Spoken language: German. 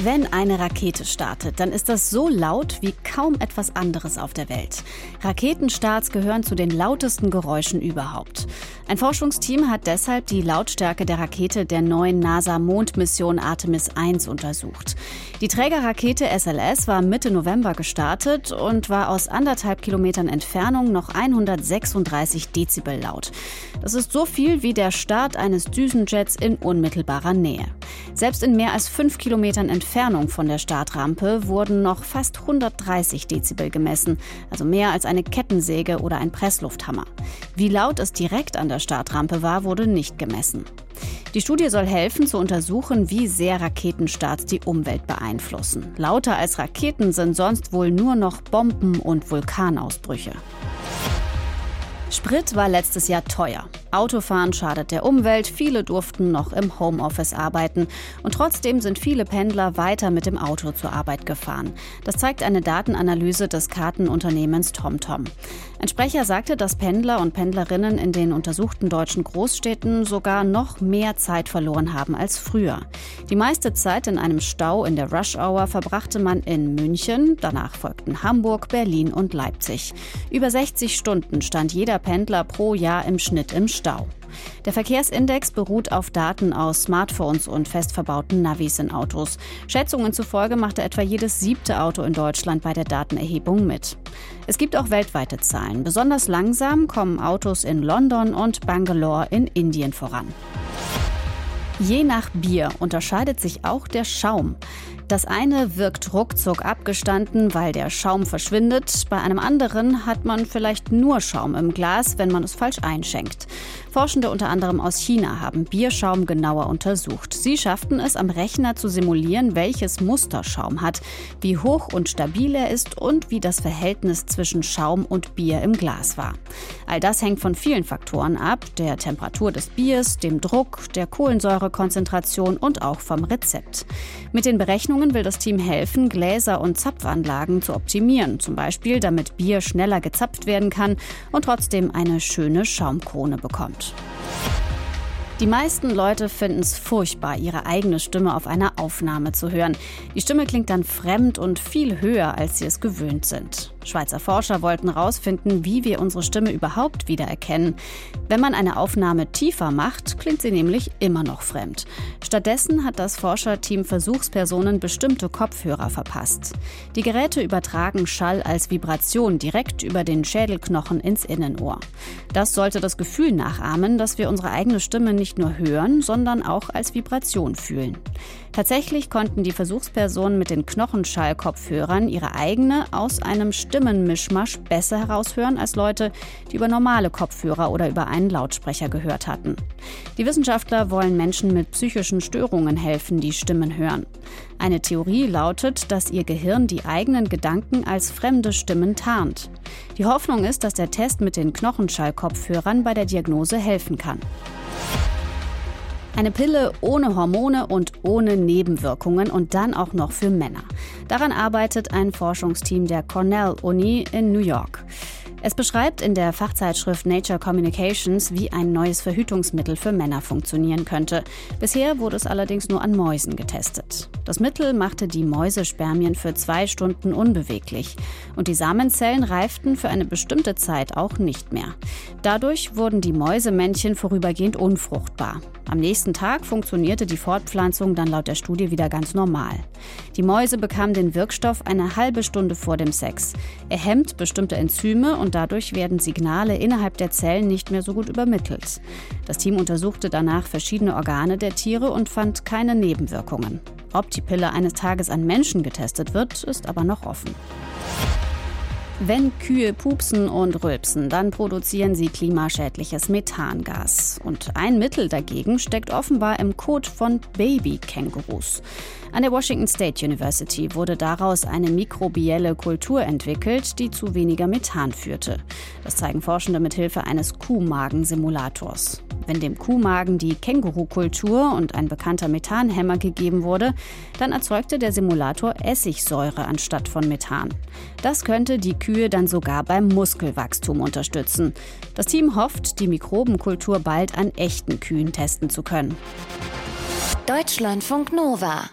Wenn eine Rakete startet, dann ist das so laut wie kaum etwas anderes auf der Welt. Raketenstarts gehören zu den lautesten Geräuschen überhaupt. Ein Forschungsteam hat deshalb die Lautstärke der Rakete der neuen NASA-Mondmission Artemis 1 untersucht. Die Trägerrakete SLS war Mitte November gestartet und war aus anderthalb Kilometern Entfernung noch 136 Dezibel laut. Das ist so viel wie der Start eines Düsenjets in unmittelbarer Nähe. Selbst in mehr als fünf Kilometern Entfernung von der Startrampe wurden noch fast 130 Dezibel gemessen, also mehr als eine Kettensäge oder ein Presslufthammer. Wie laut es direkt an der Startrampe war, wurde nicht gemessen. Die Studie soll helfen zu untersuchen, wie sehr Raketenstarts die Umwelt beeinflussen. Lauter als Raketen sind sonst wohl nur noch Bomben und Vulkanausbrüche. Sprit war letztes Jahr teuer. Autofahren schadet der Umwelt, viele durften noch im Homeoffice arbeiten und trotzdem sind viele Pendler weiter mit dem Auto zur Arbeit gefahren. Das zeigt eine Datenanalyse des Kartenunternehmens TomTom. Ein Sprecher sagte, dass Pendler und Pendlerinnen in den untersuchten deutschen Großstädten sogar noch mehr Zeit verloren haben als früher. Die meiste Zeit in einem Stau in der Rush Hour verbrachte man in München, danach folgten Hamburg, Berlin und Leipzig. Über 60 Stunden stand jeder Pendler pro Jahr im Schnitt im Stau. Der Verkehrsindex beruht auf Daten aus Smartphones und fest verbauten Navis in Autos. Schätzungen zufolge machte etwa jedes siebte Auto in Deutschland bei der Datenerhebung mit. Es gibt auch weltweite Zahlen. Besonders langsam kommen Autos in London und Bangalore in Indien voran. Je nach Bier unterscheidet sich auch der Schaum. Das eine wirkt ruckzuck abgestanden, weil der Schaum verschwindet. Bei einem anderen hat man vielleicht nur Schaum im Glas, wenn man es falsch einschenkt. Forschende unter anderem aus China haben Bierschaum genauer untersucht. Sie schafften es am Rechner zu simulieren, welches Muster Schaum hat, wie hoch und stabil er ist und wie das Verhältnis zwischen Schaum und Bier im Glas war. All das hängt von vielen Faktoren ab, der Temperatur des Biers, dem Druck, der Kohlensäurekonzentration und auch vom Rezept. Mit den Berechnungen will das Team helfen, Gläser und Zapfanlagen zu optimieren, zum Beispiel damit Bier schneller gezapft werden kann und trotzdem eine schöne Schaumkrone bekommt. Die meisten Leute finden es furchtbar, ihre eigene Stimme auf einer Aufnahme zu hören. Die Stimme klingt dann fremd und viel höher, als sie es gewöhnt sind. Schweizer Forscher wollten herausfinden, wie wir unsere Stimme überhaupt wiedererkennen. Wenn man eine Aufnahme tiefer macht, klingt sie nämlich immer noch fremd. Stattdessen hat das Forscherteam Versuchspersonen bestimmte Kopfhörer verpasst. Die Geräte übertragen Schall als Vibration direkt über den Schädelknochen ins Innenohr. Das sollte das Gefühl nachahmen, dass wir unsere eigene Stimme nicht nur hören, sondern auch als Vibration fühlen. Tatsächlich konnten die Versuchspersonen mit den Knochenschallkopfhörern ihre eigene aus einem Stimmenmischmasch besser heraushören als Leute, die über normale Kopfhörer oder über einen Lautsprecher gehört hatten. Die Wissenschaftler wollen Menschen mit psychischen Störungen helfen, die Stimmen hören. Eine Theorie lautet, dass ihr Gehirn die eigenen Gedanken als fremde Stimmen tarnt. Die Hoffnung ist, dass der Test mit den Knochenschallkopfhörern bei der Diagnose helfen kann. Eine Pille ohne Hormone und ohne Nebenwirkungen und dann auch noch für Männer. Daran arbeitet ein Forschungsteam der Cornell Uni in New York. Es beschreibt in der Fachzeitschrift Nature Communications, wie ein neues Verhütungsmittel für Männer funktionieren könnte. Bisher wurde es allerdings nur an Mäusen getestet. Das Mittel machte die Mäusespermien für zwei Stunden unbeweglich und die Samenzellen reiften für eine bestimmte Zeit auch nicht mehr. Dadurch wurden die Mäusemännchen vorübergehend unfruchtbar. Am nächsten Tag funktionierte die Fortpflanzung dann laut der Studie wieder ganz normal. Die Mäuse bekamen den Wirkstoff eine halbe Stunde vor dem Sex. Er hemmt bestimmte Enzyme und dadurch werden Signale innerhalb der Zellen nicht mehr so gut übermittelt. Das Team untersuchte danach verschiedene Organe der Tiere und fand keine Nebenwirkungen. Ob die Pille eines Tages an Menschen getestet wird, ist aber noch offen. Wenn Kühe pupsen und rülpsen, dann produzieren sie klimaschädliches Methangas. Und ein Mittel dagegen steckt offenbar im Kot von Babykängurus. An der Washington State University wurde daraus eine mikrobielle Kultur entwickelt, die zu weniger Methan führte. Das zeigen Forschende mit Hilfe eines Kuhmagensimulators. Wenn dem Kuhmagen die Kängurukultur und ein bekannter Methanhemmer gegeben wurde, dann erzeugte der Simulator Essigsäure anstatt von Methan. Das könnte die Kühe dann sogar beim Muskelwachstum unterstützen. Das Team hofft, die Mikrobenkultur bald an echten Kühen testen zu können. Deutschlandfunk Nova